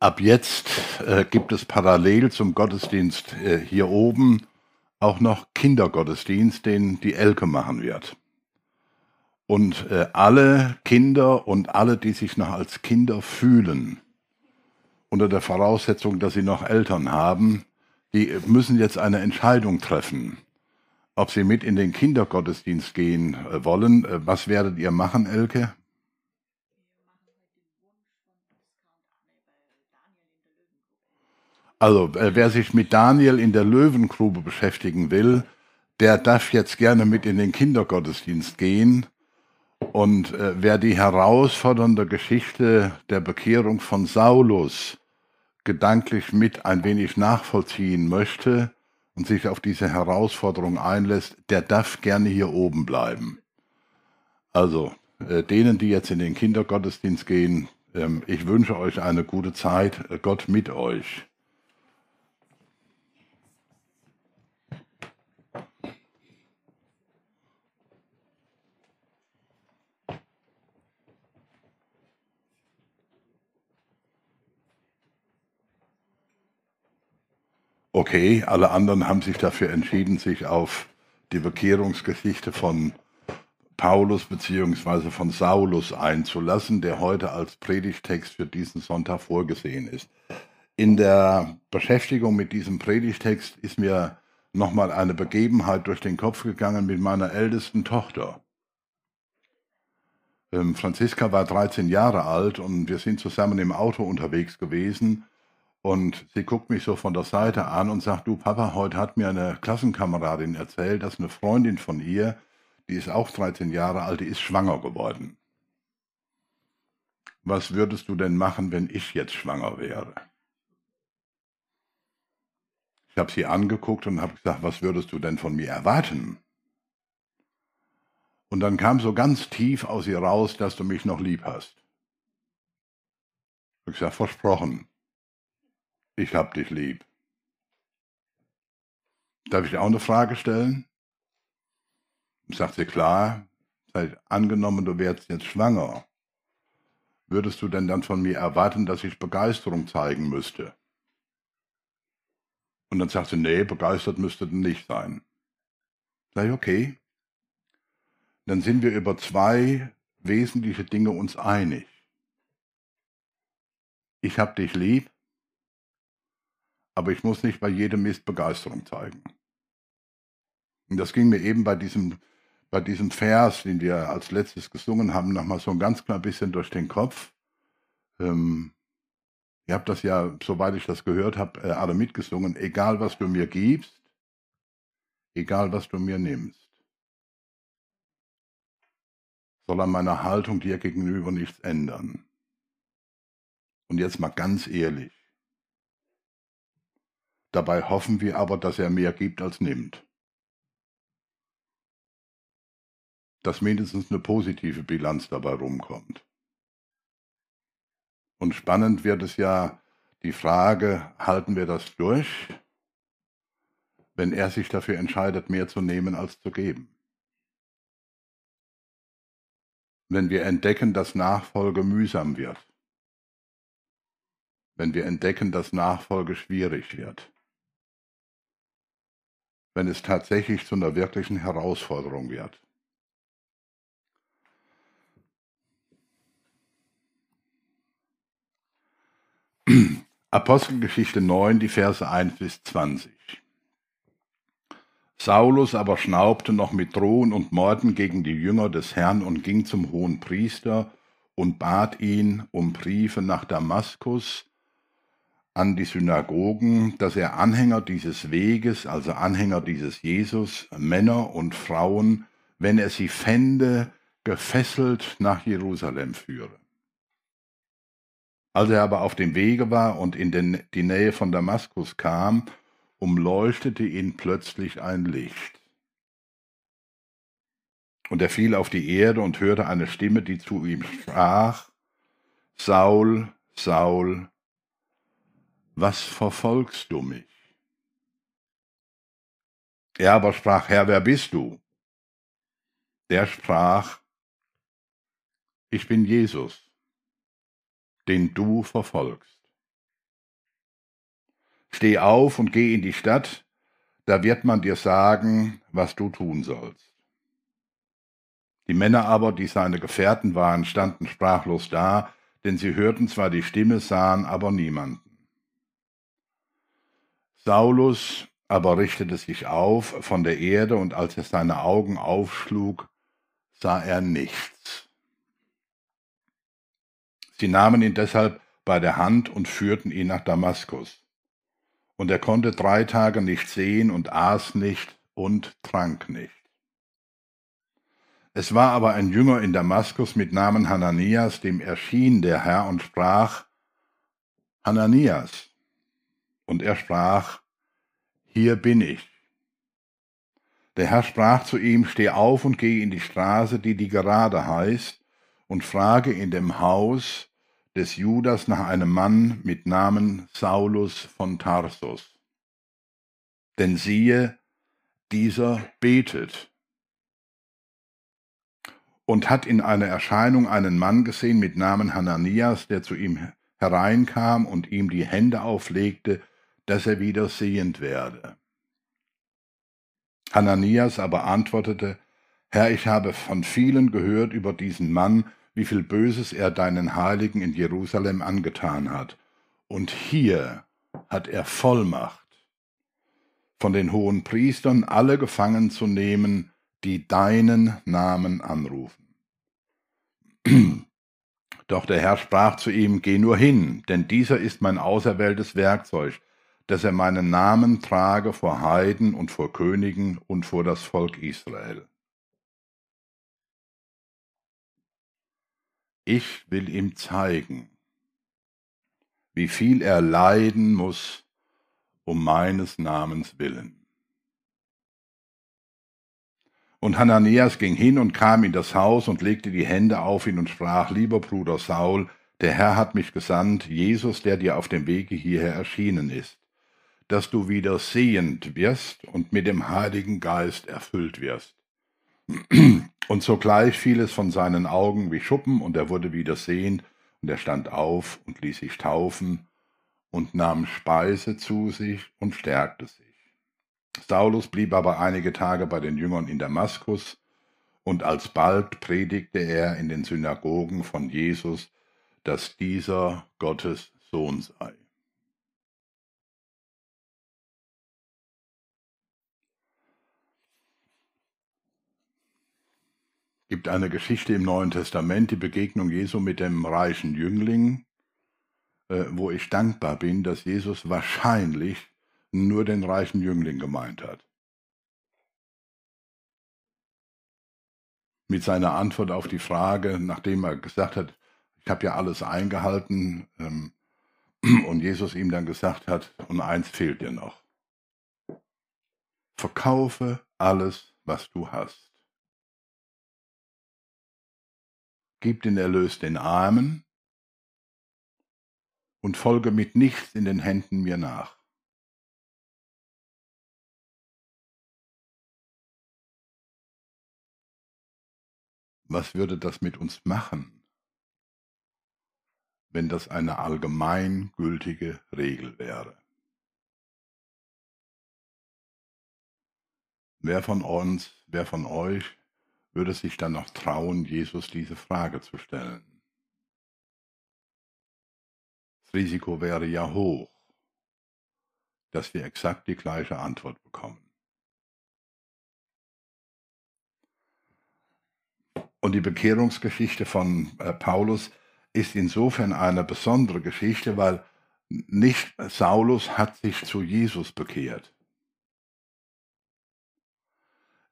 Ab jetzt äh, gibt es parallel zum Gottesdienst äh, hier oben auch noch Kindergottesdienst, den die Elke machen wird. Und äh, alle Kinder und alle, die sich noch als Kinder fühlen, unter der Voraussetzung, dass sie noch Eltern haben, die müssen jetzt eine Entscheidung treffen, ob sie mit in den Kindergottesdienst gehen äh, wollen. Äh, was werdet ihr machen, Elke? Also, äh, wer sich mit Daniel in der Löwengrube beschäftigen will, der darf jetzt gerne mit in den Kindergottesdienst gehen. Und äh, wer die herausfordernde Geschichte der Bekehrung von Saulus gedanklich mit ein wenig nachvollziehen möchte und sich auf diese Herausforderung einlässt, der darf gerne hier oben bleiben. Also äh, denen, die jetzt in den Kindergottesdienst gehen, ähm, ich wünsche euch eine gute Zeit, Gott mit euch. Okay, alle anderen haben sich dafür entschieden, sich auf die Bekehrungsgeschichte von Paulus bzw. von Saulus einzulassen, der heute als Predigtext für diesen Sonntag vorgesehen ist. In der Beschäftigung mit diesem Predigtext ist mir nochmal eine Begebenheit durch den Kopf gegangen mit meiner ältesten Tochter. Ähm, Franziska war 13 Jahre alt und wir sind zusammen im Auto unterwegs gewesen und sie guckt mich so von der Seite an und sagt, du Papa, heute hat mir eine Klassenkameradin erzählt, dass eine Freundin von ihr, die ist auch 13 Jahre alt, die ist schwanger geworden. Was würdest du denn machen, wenn ich jetzt schwanger wäre? Ich habe sie angeguckt und habe gesagt, was würdest du denn von mir erwarten? Und dann kam so ganz tief aus ihr raus, dass du mich noch lieb hast. Ich habe gesagt, versprochen ich hab dich lieb. Darf ich auch eine Frage stellen? Sagt sie, klar, sei angenommen, du wärst jetzt schwanger. Würdest du denn dann von mir erwarten, dass ich Begeisterung zeigen müsste? Und dann sagt sie, nee, begeistert müsste du nicht sein. Sag ich, okay. Dann sind wir über zwei wesentliche Dinge uns einig. Ich hab dich lieb aber ich muss nicht bei jedem Mist Begeisterung zeigen. Und das ging mir eben bei diesem, bei diesem Vers, den wir als letztes gesungen haben, nochmal so ein ganz klein bisschen durch den Kopf. Ähm, ihr habt das ja, soweit ich das gehört habe, äh, alle mitgesungen. Egal, was du mir gibst, egal, was du mir nimmst, soll an meiner Haltung dir gegenüber nichts ändern. Und jetzt mal ganz ehrlich. Dabei hoffen wir aber, dass er mehr gibt als nimmt. Dass mindestens eine positive Bilanz dabei rumkommt. Und spannend wird es ja die Frage, halten wir das durch, wenn er sich dafür entscheidet, mehr zu nehmen als zu geben? Wenn wir entdecken, dass Nachfolge mühsam wird. Wenn wir entdecken, dass Nachfolge schwierig wird wenn es tatsächlich zu einer wirklichen Herausforderung wird. Apostelgeschichte 9, die Verse 1 bis 20. Saulus aber schnaubte noch mit Drohen und Morden gegen die Jünger des Herrn und ging zum hohen Priester und bat ihn um Briefe nach Damaskus, an die Synagogen, dass er Anhänger dieses Weges, also Anhänger dieses Jesus, Männer und Frauen, wenn er sie fände, gefesselt nach Jerusalem führe. Als er aber auf dem Wege war und in den, die Nähe von Damaskus kam, umleuchtete ihn plötzlich ein Licht. Und er fiel auf die Erde und hörte eine Stimme, die zu ihm sprach, Saul, Saul, was verfolgst du mich? Er aber sprach, Herr, wer bist du? Der sprach, ich bin Jesus, den du verfolgst. steh auf und geh in die Stadt, da wird man dir sagen, was du tun sollst. Die Männer aber, die seine Gefährten waren, standen sprachlos da, denn sie hörten zwar die Stimme, sahen aber niemanden. Saulus aber richtete sich auf von der Erde, und als er seine Augen aufschlug, sah er nichts. Sie nahmen ihn deshalb bei der Hand und führten ihn nach Damaskus. Und er konnte drei Tage nicht sehen und aß nicht und trank nicht. Es war aber ein Jünger in Damaskus mit Namen Hananias, dem erschien der Herr und sprach, Hananias. Und er sprach, hier bin ich. Der Herr sprach zu ihm, steh auf und geh in die Straße, die die gerade heißt, und frage in dem Haus des Judas nach einem Mann mit Namen Saulus von Tarsus. Denn siehe, dieser betet und hat in einer Erscheinung einen Mann gesehen mit Namen Hananias, der zu ihm hereinkam und ihm die Hände auflegte, dass er wieder sehend werde. Hananias aber antwortete, Herr, ich habe von vielen gehört über diesen Mann, wie viel Böses er deinen Heiligen in Jerusalem angetan hat. Und hier hat er Vollmacht, von den hohen Priestern alle gefangen zu nehmen, die deinen Namen anrufen. Doch der Herr sprach zu ihm, Geh nur hin, denn dieser ist mein auserwähltes Werkzeug, dass er meinen Namen trage vor Heiden und vor Königen und vor das Volk Israel. Ich will ihm zeigen, wie viel er leiden muss um meines Namens willen. Und Hananias ging hin und kam in das Haus und legte die Hände auf ihn und sprach, lieber Bruder Saul, der Herr hat mich gesandt, Jesus, der dir auf dem Wege hierher erschienen ist dass du wieder sehend wirst und mit dem Heiligen Geist erfüllt wirst. Und sogleich fiel es von seinen Augen wie Schuppen, und er wurde wieder sehend, und er stand auf und ließ sich taufen und nahm Speise zu sich und stärkte sich. Saulus blieb aber einige Tage bei den Jüngern in Damaskus, und alsbald predigte er in den Synagogen von Jesus, dass dieser Gottes Sohn sei. Gibt eine Geschichte im Neuen Testament, die Begegnung Jesu mit dem reichen Jüngling, äh, wo ich dankbar bin, dass Jesus wahrscheinlich nur den reichen Jüngling gemeint hat. Mit seiner Antwort auf die Frage, nachdem er gesagt hat, ich habe ja alles eingehalten, ähm, und Jesus ihm dann gesagt hat, und eins fehlt dir noch. Verkaufe alles, was du hast gib den Erlös den Armen und folge mit nichts in den Händen mir nach. Was würde das mit uns machen, wenn das eine allgemeingültige Regel wäre? Wer von uns, wer von euch würde sich dann noch trauen, Jesus diese Frage zu stellen. Das Risiko wäre ja hoch, dass wir exakt die gleiche Antwort bekommen. Und die Bekehrungsgeschichte von äh, Paulus ist insofern eine besondere Geschichte, weil nicht Saulus hat sich zu Jesus bekehrt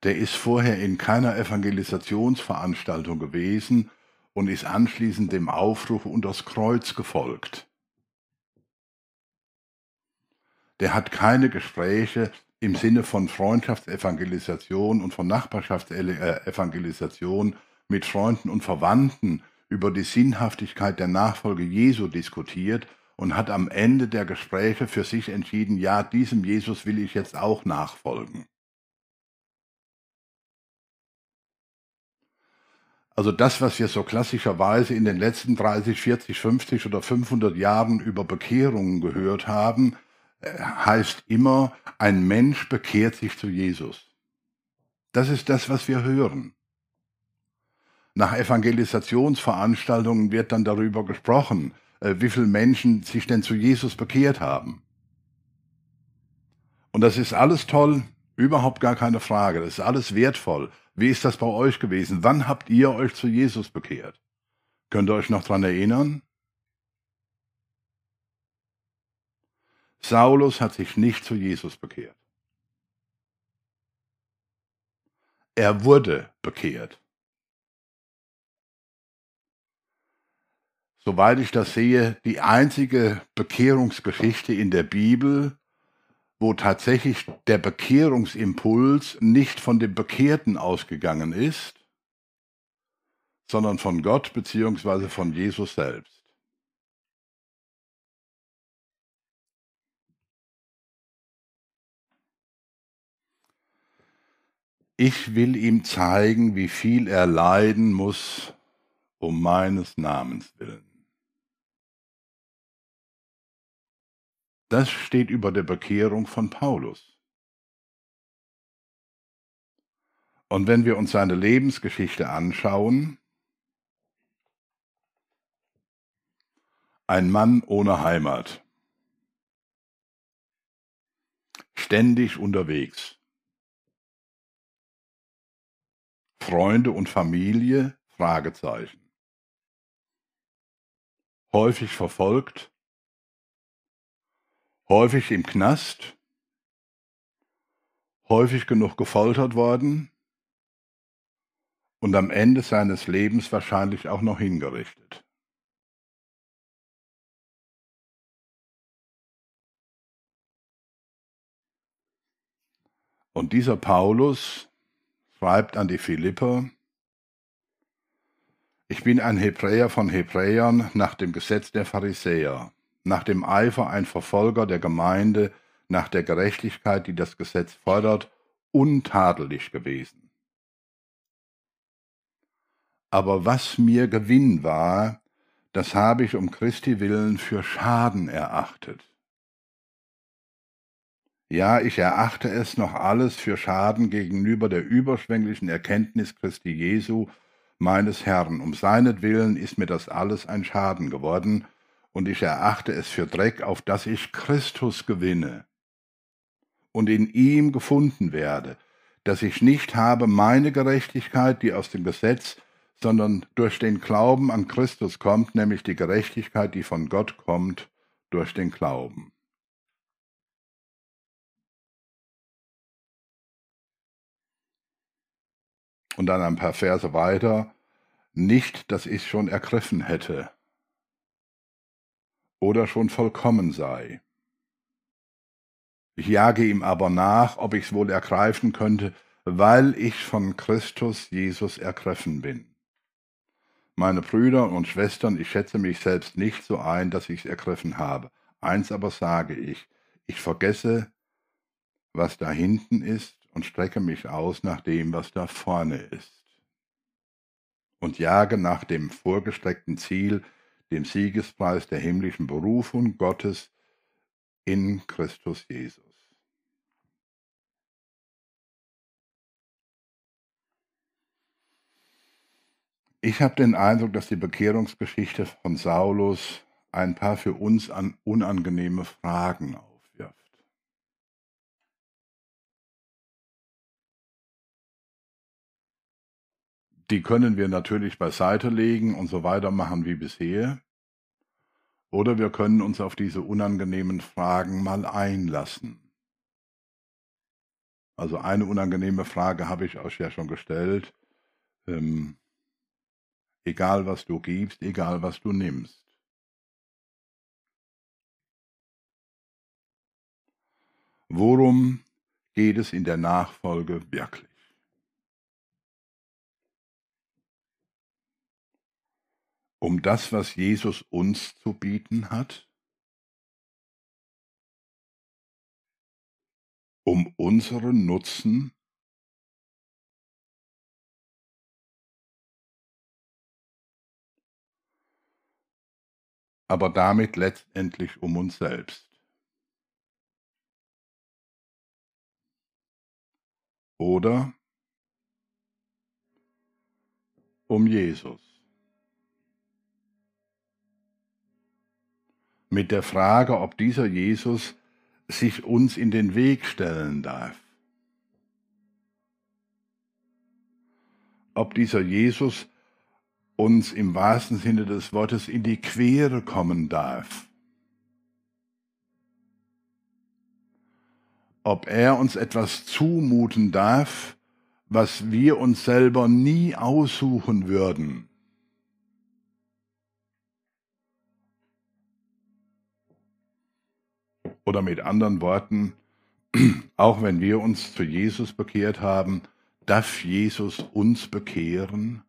der ist vorher in keiner Evangelisationsveranstaltung gewesen und ist anschließend dem Aufruf unter das Kreuz gefolgt. Der hat keine Gespräche im Sinne von Freundschaftsevangelisation und von Nachbarschaftsevangelisation mit Freunden und Verwandten über die Sinnhaftigkeit der Nachfolge Jesu diskutiert und hat am Ende der Gespräche für sich entschieden, ja, diesem Jesus will ich jetzt auch nachfolgen. Also das, was wir so klassischerweise in den letzten 30, 40, 50 oder 500 Jahren über Bekehrungen gehört haben, äh, heißt immer, ein Mensch bekehrt sich zu Jesus. Das ist das, was wir hören. Nach Evangelisationsveranstaltungen wird dann darüber gesprochen, äh, wie viele Menschen sich denn zu Jesus bekehrt haben. Und das ist alles toll, überhaupt gar keine Frage. Das ist alles wertvoll. Wie ist das bei euch gewesen? Wann habt ihr euch zu Jesus bekehrt? Könnt ihr euch noch daran erinnern? Saulus hat sich nicht zu Jesus bekehrt. Er wurde bekehrt. Soweit ich das sehe, die einzige Bekehrungsgeschichte in der Bibel, wo tatsächlich der Bekehrungsimpuls nicht von dem Bekehrten ausgegangen ist, sondern von Gott bzw. von Jesus selbst. Ich will ihm zeigen, wie viel er leiden muss um meines Namens willen. Das steht über der Bekehrung von Paulus. Und wenn wir uns seine Lebensgeschichte anschauen, ein Mann ohne Heimat, ständig unterwegs, Freunde und Familie? Fragezeichen. Häufig verfolgt, häufig im Knast, häufig genug gefoltert worden und am Ende seines Lebens wahrscheinlich auch noch hingerichtet. Und dieser Paulus schreibt an die Philipper, ich bin ein Hebräer von Hebräern nach dem Gesetz der Pharisäer, nach dem Eifer ein Verfolger der Gemeinde, nach der Gerechtigkeit, die das Gesetz fordert, untadelig gewesen. Aber was mir Gewinn war, das habe ich um Christi willen für Schaden erachtet. Ja, ich erachte es noch alles für Schaden gegenüber der überschwänglichen Erkenntnis Christi Jesu, meines Herrn. Um seinetwillen ist mir das alles ein Schaden geworden, und ich erachte es für Dreck, auf dass ich Christus gewinne und in ihm gefunden werde, dass ich nicht habe meine Gerechtigkeit, die aus dem Gesetz, sondern durch den Glauben an Christus kommt, nämlich die Gerechtigkeit, die von Gott kommt, durch den Glauben. Und dann ein paar Verse weiter, nicht, dass ich schon ergriffen hätte oder schon vollkommen sei. Ich jage ihm aber nach, ob ich's wohl ergreifen könnte, weil ich von Christus Jesus ergriffen bin. Meine Brüder und Schwestern, ich schätze mich selbst nicht so ein, dass ich's ergriffen habe. Eins aber sage ich, ich vergesse, was da hinten ist und strecke mich aus nach dem, was da vorne ist. Und jage nach dem vorgestreckten Ziel, dem Siegespreis der himmlischen Berufung Gottes in Christus Jesus. Ich habe den Eindruck, dass die Bekehrungsgeschichte von Saulus ein paar für uns unangenehme Fragen Die können wir natürlich beiseite legen und so weitermachen wie bisher. Oder wir können uns auf diese unangenehmen Fragen mal einlassen. Also eine unangenehme Frage habe ich euch ja schon gestellt. Ähm, egal was du gibst, egal was du nimmst. Worum geht es in der Nachfolge wirklich? um das, was Jesus uns zu bieten hat? Um unseren Nutzen? aber damit letztendlich um uns selbst. Oder um Jesus. Mit der Frage, ob dieser Jesus sich uns in den Weg stellen darf. Ob dieser Jesus uns im wahrsten Sinne des Wortes in die Quere kommen darf. Ob er uns etwas zumuten darf, was wir uns selber nie aussuchen würden. Oder mit anderen Worten, auch wenn wir uns zu Jesus bekehrt haben, darf Jesus uns bekehren?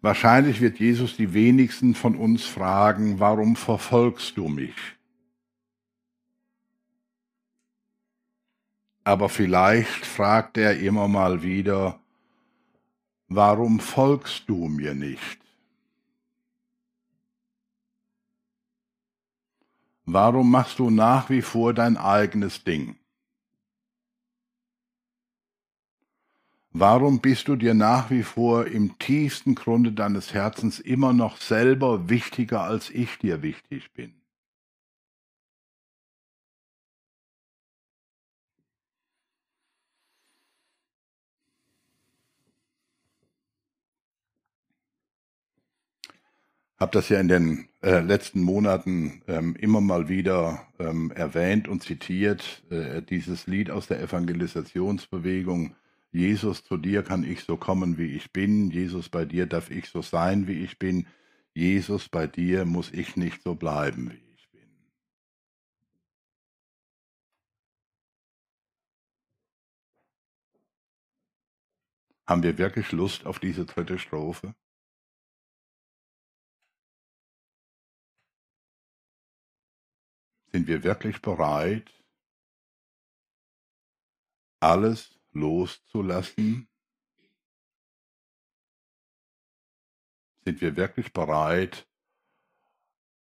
Wahrscheinlich wird Jesus die wenigsten von uns fragen, warum verfolgst du mich? Aber vielleicht fragt er immer mal wieder, warum folgst du mir nicht? Warum machst du nach wie vor dein eigenes Ding? Warum bist du dir nach wie vor im tiefsten Grunde deines Herzens immer noch selber wichtiger, als ich dir wichtig bin? Habe das ja in den äh, letzten Monaten ähm, immer mal wieder ähm, erwähnt und zitiert, äh, dieses Lied aus der Evangelisationsbewegung, Jesus, zu dir kann ich so kommen, wie ich bin. Jesus, bei dir darf ich so sein, wie ich bin. Jesus, bei dir muss ich nicht so bleiben, wie ich bin. Haben wir wirklich Lust auf diese dritte Strophe? Sind wir wirklich bereit, alles loszulassen? Sind wir wirklich bereit,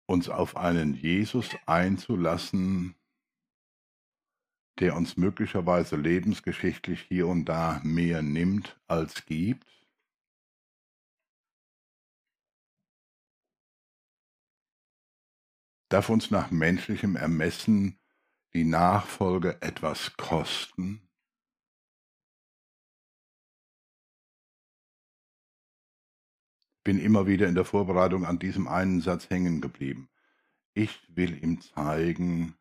uns auf einen Jesus einzulassen, der uns möglicherweise lebensgeschichtlich hier und da mehr nimmt als gibt? Darf uns nach menschlichem Ermessen die Nachfolge etwas kosten? bin immer wieder in der Vorbereitung an diesem einen Satz hängen geblieben. Ich will ihm zeigen,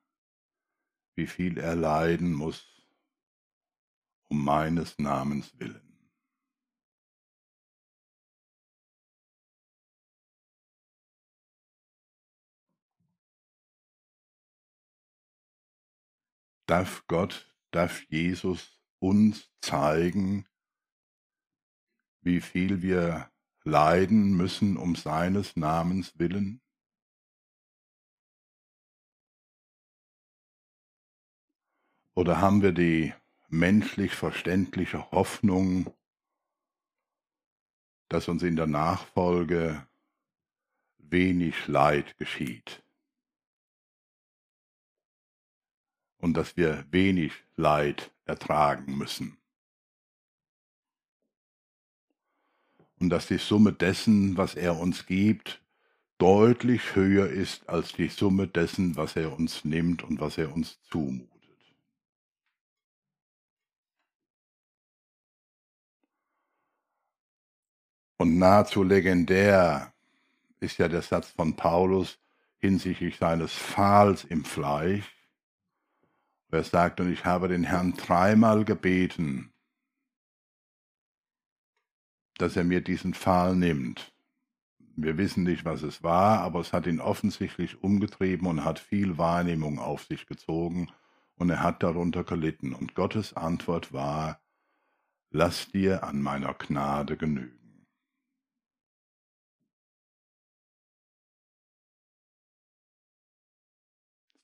wie viel er leiden muss um meines Namens willen. Darf Gott, darf Jesus uns zeigen, wie viel wir leiden müssen um seines Namens willen? Oder haben wir die menschlich verständliche Hoffnung, dass uns in der Nachfolge wenig Leid geschieht und dass wir wenig Leid ertragen müssen? und dass die Summe dessen, was er uns gibt, deutlich höher ist als die Summe dessen, was er uns nimmt und was er uns zumutet. Und nahezu legendär ist ja der Satz von Paulus hinsichtlich seines Pfahls im Fleisch. Er sagt, und ich habe den Herrn dreimal gebeten, dass er mir diesen Pfahl nimmt. Wir wissen nicht, was es war, aber es hat ihn offensichtlich umgetrieben und hat viel Wahrnehmung auf sich gezogen und er hat darunter gelitten. Und Gottes Antwort war, lass dir an meiner Gnade genügen.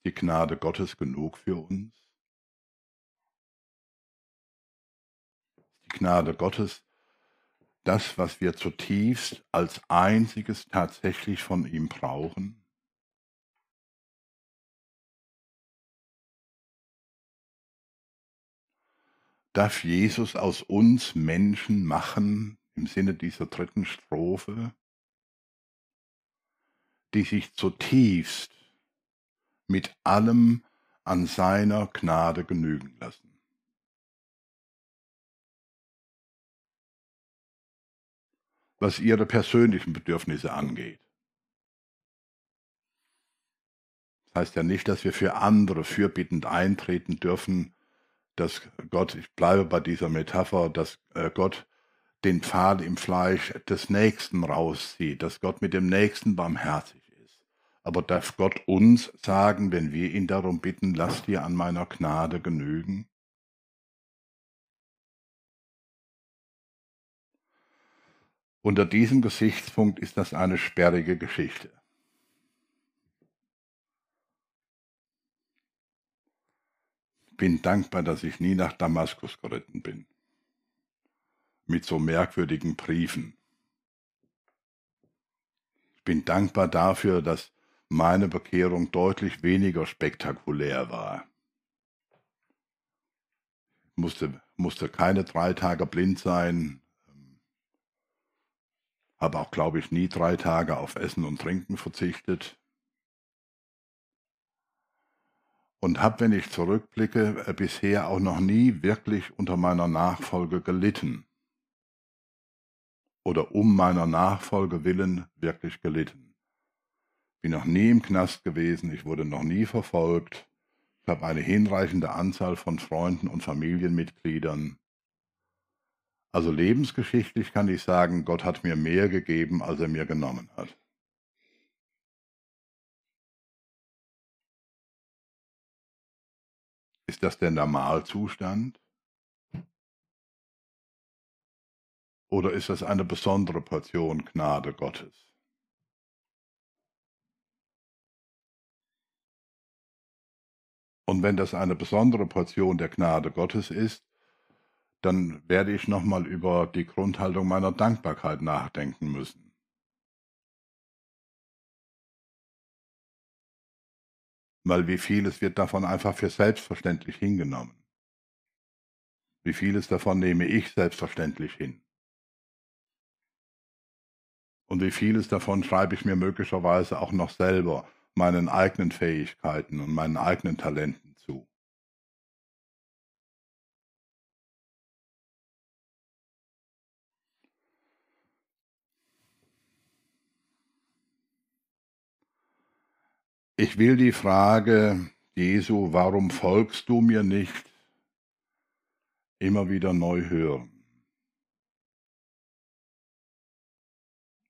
Die Gnade Gottes genug für uns? Ist die Gnade Gottes das, was wir zutiefst als einziges tatsächlich von ihm brauchen? Darf Jesus aus uns Menschen machen, im Sinne dieser dritten Strophe, die sich zutiefst mit allem an seiner Gnade genügen lassen? was ihre persönlichen Bedürfnisse angeht. Das heißt ja nicht, dass wir für andere fürbittend eintreten dürfen, dass Gott, ich bleibe bei dieser Metapher, dass äh, Gott den Pfahl im Fleisch des Nächsten rauszieht, dass Gott mit dem Nächsten barmherzig. Aber darf Gott uns sagen, wenn wir ihn darum bitten, lass dir an meiner Gnade genügen? Unter diesem Gesichtspunkt ist das eine sperrige Geschichte. Bin dankbar, dass ich nie nach Damaskus geritten bin. Mit so merkwürdigen Briefen. Ich bin dankbar dafür, dass meine Bekehrung deutlich weniger spektakulär war. Ich musste, musste keine drei Tage blind sein, habe auch, glaube ich, nie drei Tage auf Essen und Trinken verzichtet. Und habe, wenn ich zurückblicke, äh, bisher auch noch nie wirklich unter meiner Nachfolge gelitten. Oder um meiner Nachfolge willen wirklich gelitten. Bin noch nie im Knast gewesen, ich wurde noch nie verfolgt. Ich habe eine hinreichende Anzahl von Freunden und Familienmitgliedern. Also lebensgeschichtlich kann ich sagen, Gott hat mir mehr gegeben, als er mir genommen hat. Ist das der Normalzustand? Oder ist das eine besondere Portion Gnade Gottes? Und wenn das eine besondere Portion der Gnade Gottes ist, dann werde ich nochmal über die Grundhaltung meiner Dankbarkeit nachdenken müssen. Weil wie vieles wird davon einfach für selbstverständlich hingenommen. Wie vieles davon nehme ich selbstverständlich hin. Und wie vieles davon schreibe ich mir möglicherweise auch noch selber meinen eigenen Fähigkeiten und meinen eigenen Talenten Ich will die Frage, Jesu, warum folgst du mir nicht, immer wieder neu hören.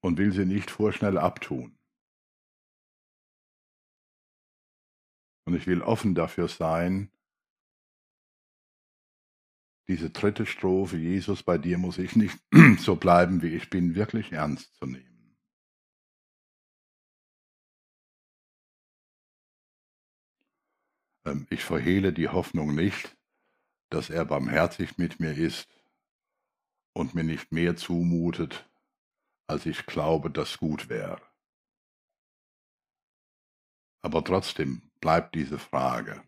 Und will sie nicht vorschnell abtun. Und ich will offen dafür sein, diese dritte Strophe, Jesus, bei dir muss ich nicht so bleiben, wie ich bin, wirklich ernst zu nehmen. Ähm, ich verhehle die Hoffnung nicht, dass er barmherzig mit mir ist und mir nicht mehr zumutet, als ich glaube, das gut wäre. Aber trotzdem bleibt diese Frage.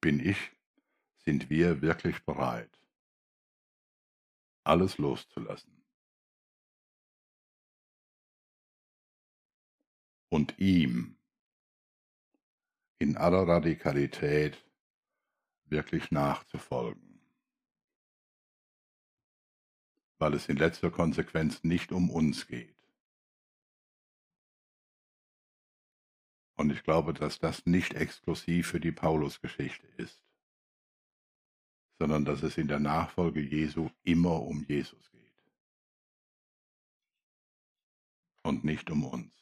Bin ich, sind wir wirklich bereit, alles loszulassen? Und ihm in aller Radikalität wirklich nachzufolgen. Weil es in letzter Konsequenz nicht um uns geht. Und ich glaube, dass das nicht exklusiv für die Paulusgeschichte ist, sondern dass es in der Nachfolge Jesu immer um Jesus geht. Und nicht um uns.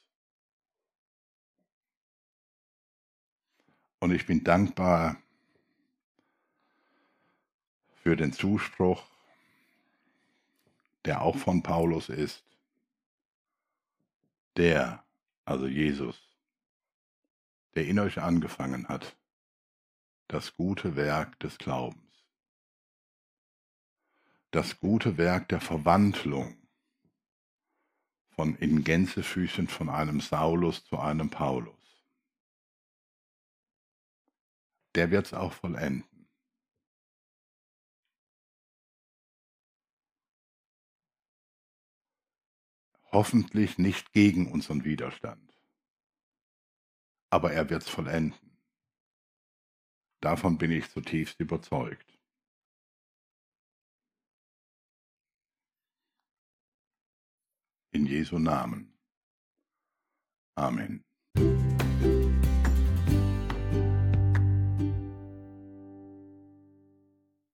Und ich bin dankbar für den Zuspruch, der auch von Paulus ist. Der, also Jesus, der in euch angefangen hat, das gute Werk des Glaubens, das gute Werk der Verwandlung von in Gänsefüßchen von einem Saulus zu einem Paulus. Der wird es auch vollenden. Hoffentlich nicht gegen unseren Widerstand. Aber er wird es vollenden. Davon bin ich zutiefst überzeugt. In Jesu Namen. Amen.